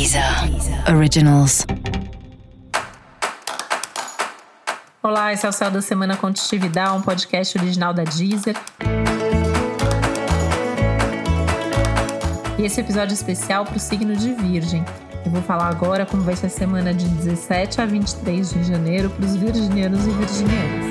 Deezer Originals. Olá, esse é o Céu da Semana Contitividade, um podcast original da Deezer. E esse episódio especial para o signo de Virgem. Eu vou falar agora como vai ser a semana de 17 a 23 de janeiro para os virginianos e virginianas.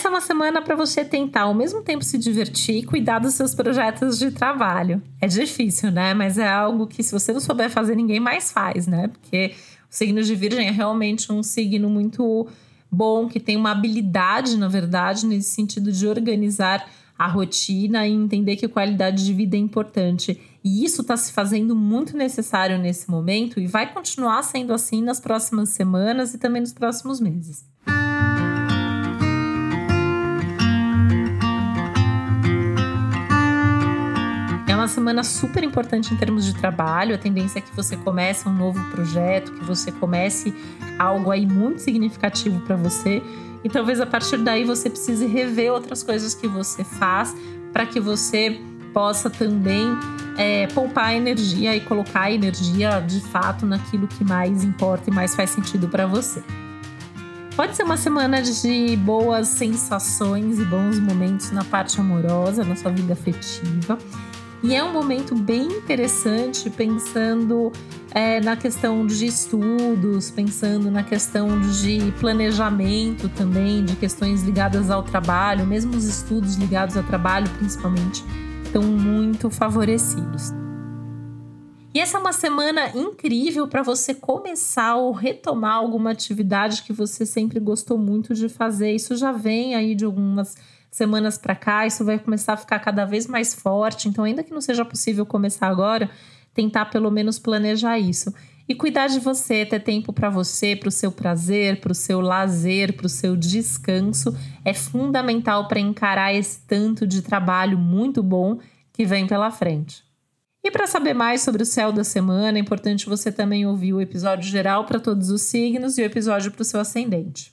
Essa é uma semana para você tentar ao mesmo tempo se divertir e cuidar dos seus projetos de trabalho. É difícil, né? Mas é algo que se você não souber fazer, ninguém mais faz, né? Porque o signo de Virgem é realmente um signo muito bom, que tem uma habilidade, na verdade, nesse sentido de organizar a rotina e entender que qualidade de vida é importante. E isso está se fazendo muito necessário nesse momento e vai continuar sendo assim nas próximas semanas e também nos próximos meses. Semana super importante em termos de trabalho. A tendência é que você comece um novo projeto, que você comece algo aí muito significativo para você. E talvez a partir daí você precise rever outras coisas que você faz para que você possa também é, poupar energia e colocar energia de fato naquilo que mais importa e mais faz sentido para você. Pode ser uma semana de boas sensações e bons momentos na parte amorosa, na sua vida afetiva. E é um momento bem interessante pensando é, na questão de estudos, pensando na questão de planejamento também, de questões ligadas ao trabalho, mesmo os estudos ligados ao trabalho, principalmente, estão muito favorecidos. E essa é uma semana incrível para você começar ou retomar alguma atividade que você sempre gostou muito de fazer. Isso já vem aí de algumas semanas para cá, isso vai começar a ficar cada vez mais forte. Então, ainda que não seja possível começar agora, tentar pelo menos planejar isso. E cuidar de você, ter tempo para você, para o seu prazer, para o seu lazer, para o seu descanso, é fundamental para encarar esse tanto de trabalho muito bom que vem pela frente. E para saber mais sobre o céu da semana, é importante você também ouvir o episódio geral para todos os signos e o episódio para o seu ascendente.